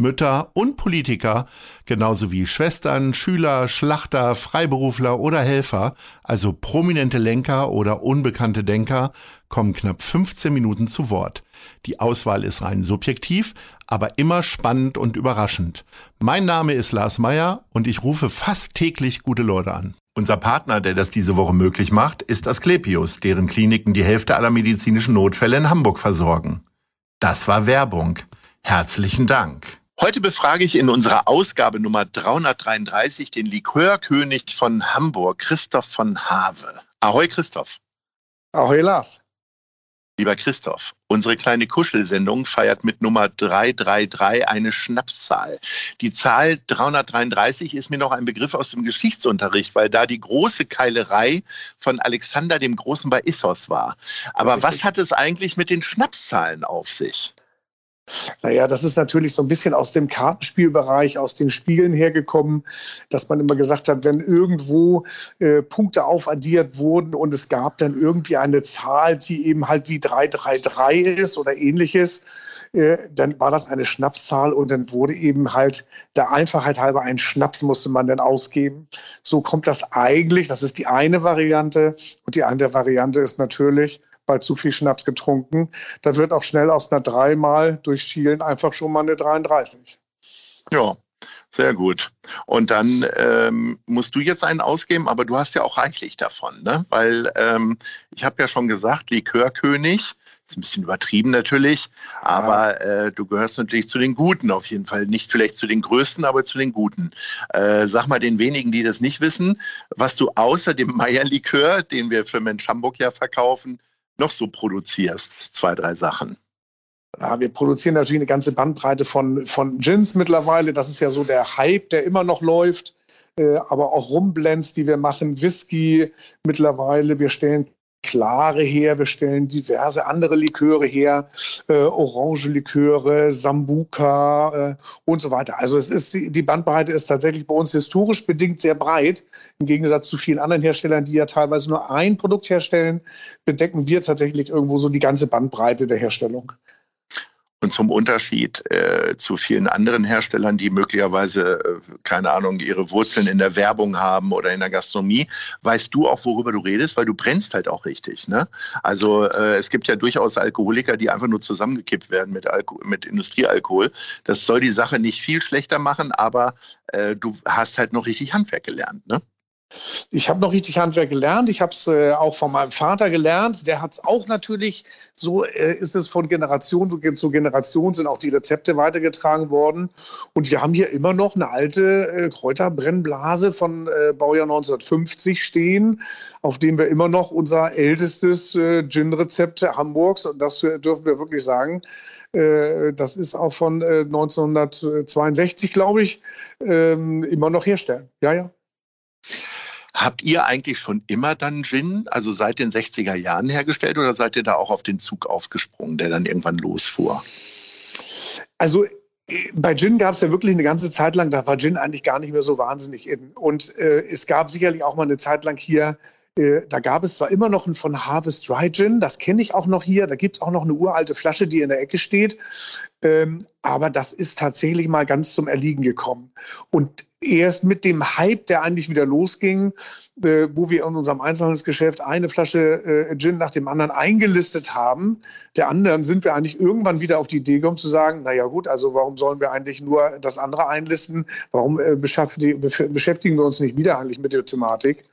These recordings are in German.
Mütter und Politiker, genauso wie Schwestern, Schüler, Schlachter, Freiberufler oder Helfer, also prominente Lenker oder unbekannte Denker, kommen knapp 15 Minuten zu Wort. Die Auswahl ist rein subjektiv, aber immer spannend und überraschend. Mein Name ist Lars Meyer und ich rufe fast täglich gute Leute an. Unser Partner, der das diese Woche möglich macht, ist Asklepios, deren Kliniken die Hälfte aller medizinischen Notfälle in Hamburg versorgen. Das war Werbung. Herzlichen Dank. Heute befrage ich in unserer Ausgabe Nummer 333 den Likörkönig von Hamburg, Christoph von Have. Ahoi, Christoph. Ahoi, Lars. Lieber Christoph, unsere kleine Kuschelsendung feiert mit Nummer 333 eine Schnapszahl. Die Zahl 333 ist mir noch ein Begriff aus dem Geschichtsunterricht, weil da die große Keilerei von Alexander dem Großen bei Issos war. Aber was hat es eigentlich mit den Schnapszahlen auf sich? Naja, das ist natürlich so ein bisschen aus dem Kartenspielbereich, aus den Spielen hergekommen, dass man immer gesagt hat, wenn irgendwo äh, Punkte aufaddiert wurden und es gab dann irgendwie eine Zahl, die eben halt wie 333 ist oder ähnliches, äh, dann war das eine Schnapszahl und dann wurde eben halt der Einfachheit halber ein Schnaps musste man dann ausgeben. So kommt das eigentlich, das ist die eine Variante und die andere Variante ist natürlich, bei zu viel Schnaps getrunken. Da wird auch schnell aus einer dreimal durch Schielen einfach schon mal eine 33. Ja, sehr gut. Und dann ähm, musst du jetzt einen ausgeben, aber du hast ja auch reichlich davon, ne? Weil ähm, ich habe ja schon gesagt, Likörkönig. Ist ein bisschen übertrieben natürlich, aber äh, du gehörst natürlich zu den Guten auf jeden Fall. Nicht vielleicht zu den Größten, aber zu den Guten. Äh, sag mal den wenigen, die das nicht wissen, was du außer dem Meierlikör, den wir für Mensch Hamburg ja verkaufen, noch so produzierst? Zwei, drei Sachen. Ja, wir produzieren natürlich eine ganze Bandbreite von, von Gins mittlerweile. Das ist ja so der Hype, der immer noch läuft. Äh, aber auch Rumblends, die wir machen, Whisky mittlerweile. Wir stellen Klare her, wir stellen diverse andere Liköre her, äh, Orange-Liköre, Sambuka äh, und so weiter. Also es ist die Bandbreite ist tatsächlich bei uns historisch bedingt sehr breit. Im Gegensatz zu vielen anderen Herstellern, die ja teilweise nur ein Produkt herstellen, bedecken wir tatsächlich irgendwo so die ganze Bandbreite der Herstellung. Und zum Unterschied äh, zu vielen anderen Herstellern, die möglicherweise, äh, keine Ahnung, ihre Wurzeln in der Werbung haben oder in der Gastronomie, weißt du auch, worüber du redest, weil du brennst halt auch richtig. Ne? Also äh, es gibt ja durchaus Alkoholiker, die einfach nur zusammengekippt werden mit, Alko mit Industriealkohol. Das soll die Sache nicht viel schlechter machen, aber äh, du hast halt noch richtig Handwerk gelernt. Ne? Ich habe noch richtig Handwerk gelernt. Ich habe es äh, auch von meinem Vater gelernt. Der hat es auch natürlich, so äh, ist es von Generation zu Generation, sind auch die Rezepte weitergetragen worden. Und wir haben hier immer noch eine alte äh, Kräuterbrennblase von äh, Baujahr 1950 stehen, auf dem wir immer noch unser ältestes äh, Gin-Rezept Hamburgs, und das dürfen wir wirklich sagen, äh, das ist auch von 1962, glaube ich, ähm, immer noch herstellen. Ja, ja. Habt ihr eigentlich schon immer dann Gin, also seit den 60er Jahren hergestellt oder seid ihr da auch auf den Zug aufgesprungen, der dann irgendwann losfuhr? Also bei Gin gab es ja wirklich eine ganze Zeit lang, da war Gin eigentlich gar nicht mehr so wahnsinnig in. Und äh, es gab sicherlich auch mal eine Zeit lang hier, äh, da gab es zwar immer noch einen von Harvest Dry Gin, das kenne ich auch noch hier, da gibt es auch noch eine uralte Flasche, die in der Ecke steht. Ähm, aber das ist tatsächlich mal ganz zum Erliegen gekommen. Und erst mit dem Hype, der eigentlich wieder losging, äh, wo wir in unserem Einzelhandelsgeschäft eine Flasche äh, Gin nach dem anderen eingelistet haben, der anderen sind wir eigentlich irgendwann wieder auf die Idee gekommen zu sagen, naja gut, also warum sollen wir eigentlich nur das andere einlisten? Warum äh, beschäftigen wir uns nicht wieder eigentlich mit der Thematik?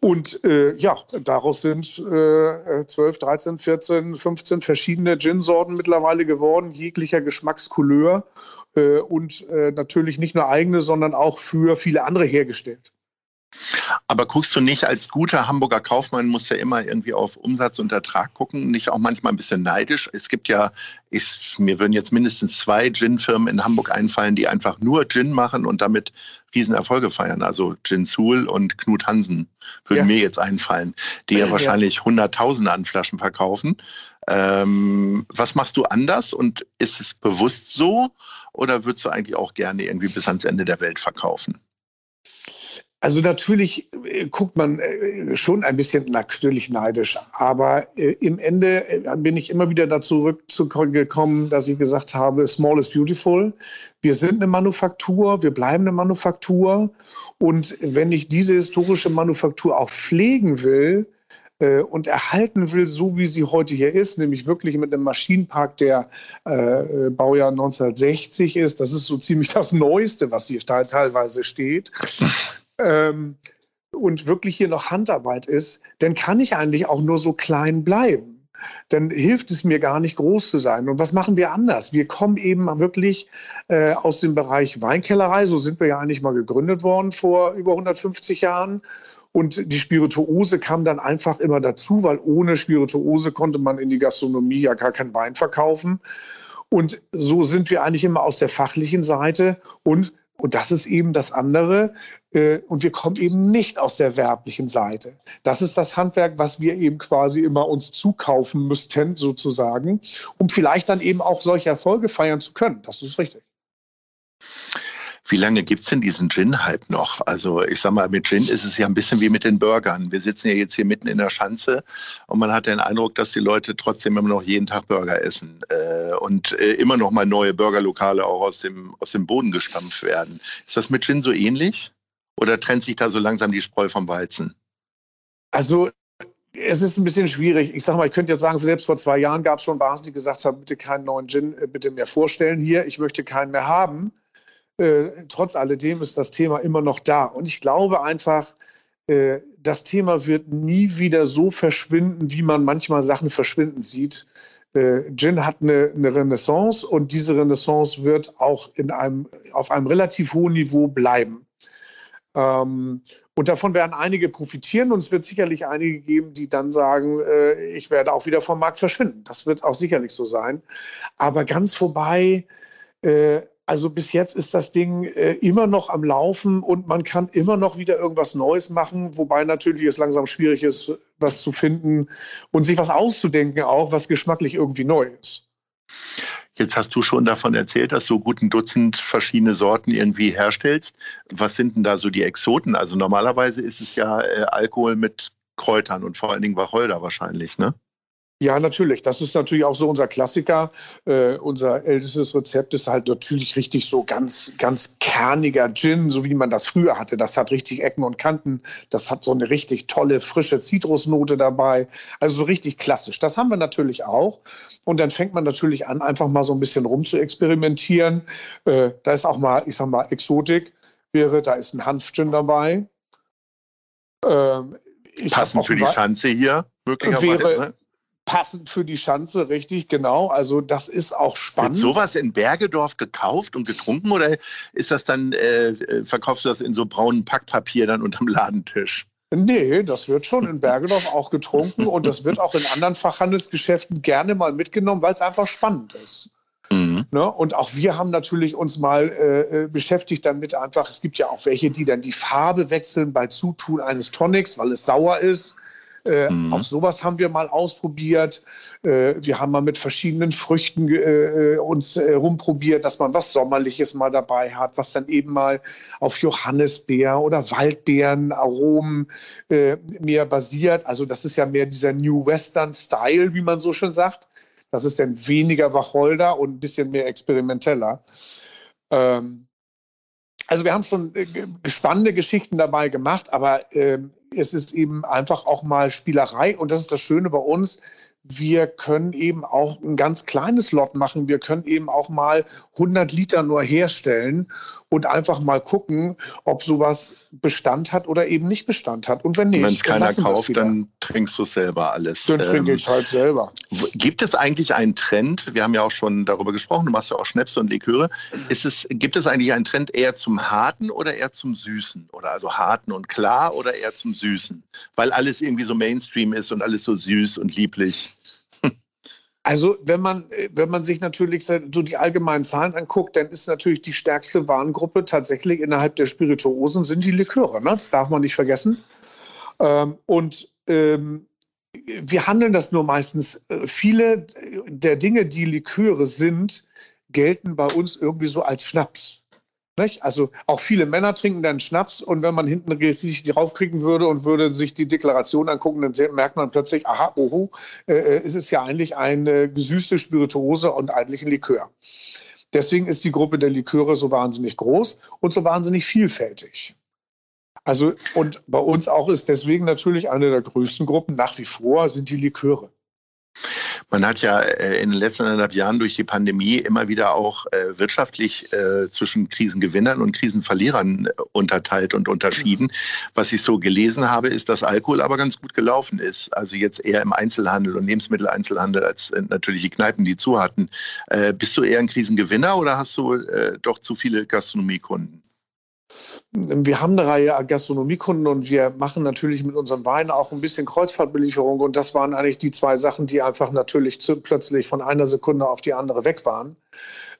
Und äh, ja, daraus sind äh, 12, 13, 14, 15 verschiedene Gin-Sorten mittlerweile geworden, jeglicher Geschmackscouleur äh, und äh, natürlich nicht nur eigene, sondern auch für viele andere hergestellt. Aber guckst du nicht als guter Hamburger Kaufmann, muss ja immer irgendwie auf Umsatz und Ertrag gucken, nicht auch manchmal ein bisschen neidisch? Es gibt ja, ich, mir würden jetzt mindestens zwei Gin-Firmen in Hamburg einfallen, die einfach nur Gin machen und damit Riesenerfolge feiern. Also Gin Sul und Knut Hansen würden ja. mir jetzt einfallen, die ja, ja wahrscheinlich Hunderttausende an Flaschen verkaufen. Ähm, was machst du anders und ist es bewusst so oder würdest du eigentlich auch gerne irgendwie bis ans Ende der Welt verkaufen? Also natürlich äh, guckt man äh, schon ein bisschen natürlich neidisch, aber äh, im Ende bin ich immer wieder dazu zurückgekommen, dass ich gesagt habe, small is beautiful. Wir sind eine Manufaktur, wir bleiben eine Manufaktur und wenn ich diese historische Manufaktur auch pflegen will, und erhalten will, so wie sie heute hier ist, nämlich wirklich mit einem Maschinenpark, der äh, Baujahr 1960 ist. Das ist so ziemlich das Neueste, was hier teilweise steht ähm, und wirklich hier noch Handarbeit ist, dann kann ich eigentlich auch nur so klein bleiben. Dann hilft es mir gar nicht groß zu sein. Und was machen wir anders? Wir kommen eben wirklich äh, aus dem Bereich Weinkellerei. So sind wir ja eigentlich mal gegründet worden vor über 150 Jahren. Und die Spirituose kam dann einfach immer dazu, weil ohne Spirituose konnte man in die Gastronomie ja gar keinen Wein verkaufen. Und so sind wir eigentlich immer aus der fachlichen Seite und und das ist eben das andere. Äh, und wir kommen eben nicht aus der werblichen Seite. Das ist das Handwerk, was wir eben quasi immer uns zukaufen müssten, sozusagen, um vielleicht dann eben auch solche Erfolge feiern zu können. Das ist richtig. Wie lange gibt es denn diesen Gin-Hype noch? Also ich sag mal, mit Gin ist es ja ein bisschen wie mit den Burgern. Wir sitzen ja jetzt hier mitten in der Schanze und man hat den Eindruck, dass die Leute trotzdem immer noch jeden Tag Burger essen äh, und äh, immer noch mal neue Burgerlokale auch aus dem, aus dem Boden gestampft werden. Ist das mit Gin so ähnlich? Oder trennt sich da so langsam die Spreu vom Weizen? Also es ist ein bisschen schwierig. Ich sage mal, ich könnte jetzt sagen, selbst vor zwei Jahren gab es schon Basen, die gesagt haben, bitte keinen neuen Gin, äh, bitte mehr vorstellen hier. Ich möchte keinen mehr haben. Äh, trotz alledem ist das Thema immer noch da. Und ich glaube einfach, äh, das Thema wird nie wieder so verschwinden, wie man manchmal Sachen verschwinden sieht. Äh, Gin hat eine, eine, Renaissance und diese Renaissance wird auch in einem, auf einem relativ hohen Niveau bleiben. Ähm, und davon werden einige profitieren und es wird sicherlich einige geben, die dann sagen, äh, ich werde auch wieder vom Markt verschwinden. Das wird auch sicherlich so sein. Aber ganz vorbei äh, also bis jetzt ist das Ding äh, immer noch am Laufen und man kann immer noch wieder irgendwas Neues machen, wobei natürlich es langsam schwierig ist, was zu finden und sich was auszudenken, auch was geschmacklich irgendwie neu ist. Jetzt hast du schon davon erzählt, dass du gut ein Dutzend verschiedene Sorten irgendwie herstellst. Was sind denn da so die Exoten? Also normalerweise ist es ja äh, Alkohol mit Kräutern und vor allen Dingen Wacholder wahrscheinlich, ne? Ja, natürlich. Das ist natürlich auch so unser Klassiker. Äh, unser ältestes Rezept ist halt natürlich richtig so ganz, ganz kerniger Gin, so wie man das früher hatte. Das hat richtig Ecken und Kanten. Das hat so eine richtig tolle, frische Zitrusnote dabei. Also so richtig klassisch. Das haben wir natürlich auch. Und dann fängt man natürlich an, einfach mal so ein bisschen rum zu experimentieren. Äh, da ist auch mal, ich sag mal, Exotik wäre, da ist ein Hanfgin dabei. Ähm, Passend für die Schanze hier, möglicherweise. Wäre, ne? Passend für die Schanze, richtig, genau. Also das ist auch spannend. Wird sowas in Bergedorf gekauft und getrunken oder ist das dann, äh, verkaufst du das in so braunen Packpapier dann unterm Ladentisch? Nee, das wird schon in Bergedorf auch getrunken und das wird auch in anderen Fachhandelsgeschäften gerne mal mitgenommen, weil es einfach spannend ist. Mhm. Ne? Und auch wir haben natürlich uns mal äh, äh, beschäftigt damit einfach, es gibt ja auch welche, die dann die Farbe wechseln bei Zutun eines Tonics, weil es sauer ist. Äh, mhm. Auch sowas haben wir mal ausprobiert. Äh, wir haben mal mit verschiedenen Früchten äh, äh uns äh, rumprobiert, dass man was Sommerliches mal dabei hat, was dann eben mal auf Johannisbeer oder Waldbeerenaromen äh, mehr basiert. Also das ist ja mehr dieser New Western Style, wie man so schön sagt. Das ist dann weniger Wacholder und ein bisschen mehr experimenteller. Ähm, also wir haben schon spannende Geschichten dabei gemacht, aber ähm, es ist eben einfach auch mal Spielerei und das ist das Schöne bei uns. Wir können eben auch ein ganz kleines Lot machen. Wir können eben auch mal 100 Liter nur herstellen und einfach mal gucken, ob sowas Bestand hat oder eben nicht Bestand hat. Und wenn nicht, wenn es keiner kauft, dann trinkst du selber alles. Dann trinke ähm, ich halt selber. Gibt es eigentlich einen Trend? Wir haben ja auch schon darüber gesprochen. Du machst ja auch Schnäpse und Liköre. Ist es, gibt es eigentlich einen Trend eher zum Harten oder eher zum Süßen? Oder also Harten und klar oder eher zum Süßen? Weil alles irgendwie so Mainstream ist und alles so süß und lieblich. Also wenn man, wenn man sich natürlich so die allgemeinen Zahlen anguckt, dann ist natürlich die stärkste Warengruppe tatsächlich innerhalb der Spirituosen sind die Liköre. Ne? Das darf man nicht vergessen. Ähm, und ähm, wir handeln das nur meistens. Äh, viele der Dinge, die Liköre sind, gelten bei uns irgendwie so als Schnaps. Nicht? Also auch viele Männer trinken dann Schnaps und wenn man hinten richtig draufkriegen würde und würde sich die Deklaration angucken, dann merkt man plötzlich, aha, oho, äh, äh, es ist ja eigentlich eine gesüßte Spirituose und eigentlich ein Likör. Deswegen ist die Gruppe der Liköre so wahnsinnig groß und so wahnsinnig vielfältig. Also, und bei uns auch ist deswegen natürlich eine der größten Gruppen nach wie vor sind die Liköre. Man hat ja äh, in den letzten anderthalb Jahren durch die Pandemie immer wieder auch äh, wirtschaftlich äh, zwischen Krisengewinnern und Krisenverlierern unterteilt und unterschieden. Was ich so gelesen habe, ist, dass Alkohol aber ganz gut gelaufen ist. Also jetzt eher im Einzelhandel und Lebensmitteleinzelhandel als natürlich die Kneipen, die zu hatten. Bist du eher ein Krisengewinner oder hast du doch zu viele Gastronomiekunden? Wir haben eine Reihe Gastronomiekunden und wir machen natürlich mit unserem Wein auch ein bisschen Kreuzfahrtbelieferung. Und das waren eigentlich die zwei Sachen, die einfach natürlich zu, plötzlich von einer Sekunde auf die andere weg waren.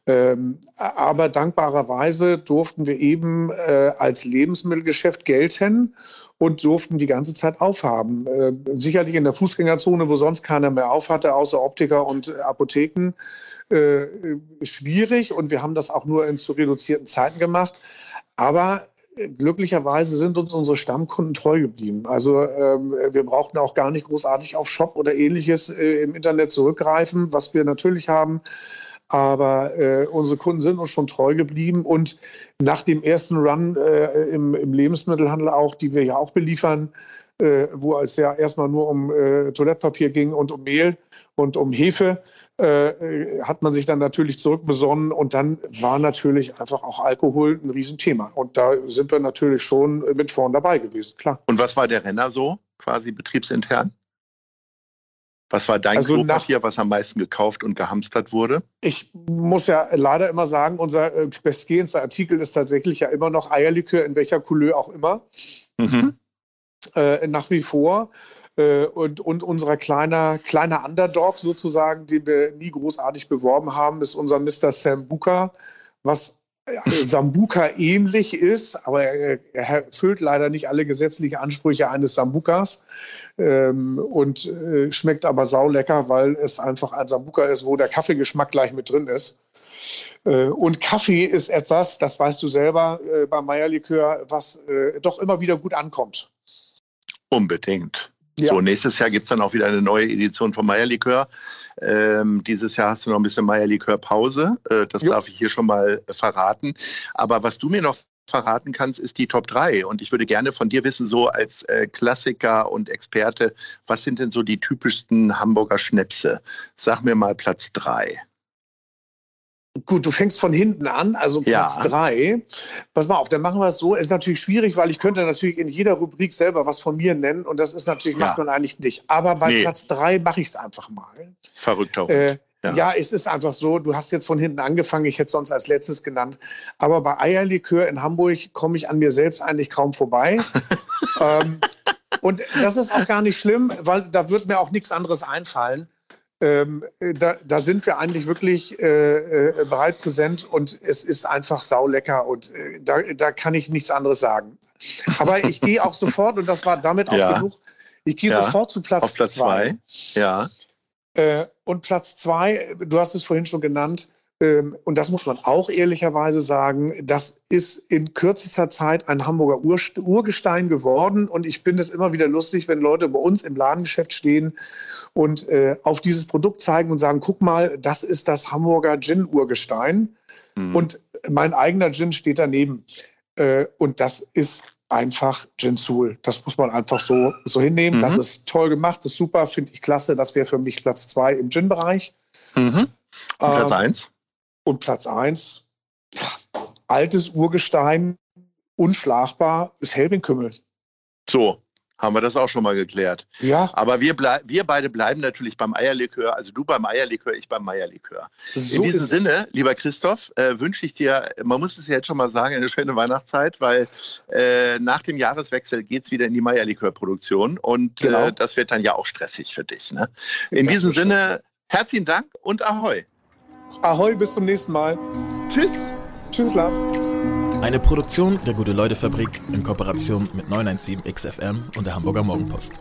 Ähm, aber dankbarerweise durften wir eben äh, als Lebensmittelgeschäft gelten und durften die ganze Zeit aufhaben. Äh, sicherlich in der Fußgängerzone, wo sonst keiner mehr aufhatte, außer Optiker und Apotheken, äh, schwierig. Und wir haben das auch nur in zu reduzierten Zeiten gemacht. Aber äh, glücklicherweise sind uns unsere Stammkunden treu geblieben. Also ähm, wir brauchten auch gar nicht großartig auf Shop oder ähnliches äh, im Internet zurückgreifen, was wir natürlich haben. Aber äh, unsere Kunden sind uns schon treu geblieben. Und nach dem ersten Run äh, im, im, Lebensmittelhandel auch, die wir ja auch beliefern, äh, wo es ja erstmal nur um äh, Toilettpapier ging und um Mehl und um Hefe, äh, hat man sich dann natürlich zurückbesonnen und dann war natürlich einfach auch Alkohol ein Riesenthema. Und da sind wir natürlich schon mit vorn dabei gewesen, klar. Und was war der Renner so, quasi betriebsintern? Was war dein also Klopapier, was am meisten gekauft und gehamstert wurde? Ich muss ja leider immer sagen, unser äh, bestgehendster Artikel ist tatsächlich ja immer noch Eierlikör, in welcher Couleur auch immer. Mhm. Äh, nach wie vor. Äh, und, und unser kleiner, kleiner Underdog sozusagen, den wir nie großartig beworben haben, ist unser Mr. Sambuca, was äh, Sambuca ähnlich ist, aber er, er, erfüllt leider nicht alle gesetzlichen Ansprüche eines Sambucas ähm, und äh, schmeckt aber saulecker, weil es einfach ein Sambuca ist, wo der Kaffeegeschmack gleich mit drin ist. Äh, und Kaffee ist etwas, das weißt du selber äh, beim Meierlikör, was äh, doch immer wieder gut ankommt. Unbedingt. Ja. So, nächstes Jahr gibt es dann auch wieder eine neue Edition von Meierlikör. Ähm, dieses Jahr hast du noch ein bisschen Meierlikör-Pause. Äh, das jo. darf ich hier schon mal verraten. Aber was du mir noch verraten kannst, ist die Top 3. Und ich würde gerne von dir wissen, so als äh, Klassiker und Experte, was sind denn so die typischsten Hamburger Schnäpse? Sag mir mal Platz 3. Gut, du fängst von hinten an, also Platz ja. drei. Pass mal auf, dann machen wir es so. Ist natürlich schwierig, weil ich könnte natürlich in jeder Rubrik selber was von mir nennen und das ist natürlich, ja. macht man eigentlich nicht. Aber bei nee. Platz drei mache ich es einfach mal. Verrückter äh, ja. ja. es ist einfach so, du hast jetzt von hinten angefangen, ich hätte es sonst als letztes genannt. Aber bei Eierlikör in Hamburg komme ich an mir selbst eigentlich kaum vorbei. ähm, und das ist auch gar nicht schlimm, weil da wird mir auch nichts anderes einfallen ähm, da, da, sind wir eigentlich wirklich äh, äh, bereit präsent und es ist einfach saulecker und äh, da, da, kann ich nichts anderes sagen. Aber ich gehe auch sofort, und das war damit auch ja. genug, ich gehe ja. sofort zu Platz, Auf Platz zwei. zwei. Ja. Äh, und Platz zwei, du hast es vorhin schon genannt, und das muss man auch ehrlicherweise sagen, das ist in kürzester Zeit ein Hamburger Ur Urgestein geworden. Und ich finde es immer wieder lustig, wenn Leute bei uns im Ladengeschäft stehen und äh, auf dieses Produkt zeigen und sagen, guck mal, das ist das Hamburger Gin-Urgestein. Mhm. Und mein eigener Gin steht daneben. Äh, und das ist einfach Gensul. Das muss man einfach so, so hinnehmen. Mhm. Das ist toll gemacht, ist super, finde ich klasse. Das wäre für mich Platz zwei im Gin-Bereich. Mhm. Platz Ähm, eins. Und Platz eins, ja, altes Urgestein, unschlagbar, ist Helbing-Kümmel. So, haben wir das auch schon mal geklärt. Ja, Aber wir, blei- wir beide bleiben natürlich beim Eierlikör, also du beim Eierlikör, ich beim Meierlikör. so In diesem ist es. Sinne, lieber Christoph, äh, wünsche ich dir, man muss es ja jetzt schon mal sagen, eine schöne Weihnachtszeit, weil äh, nach dem Jahreswechsel geht es wieder in die Meierlikörproduktion und Genau. äh, das wird dann ja auch stressig für dich. Ne? In Das diesem Sinne, herzlichen Dank und Ahoi. Ahoi, bis zum nächsten Mal. Tschüss. Tschüss, Lars. Eine Produktion der Gute-Leute-Fabrik in Kooperation mit 917XFM und der Hamburger Morgenpost.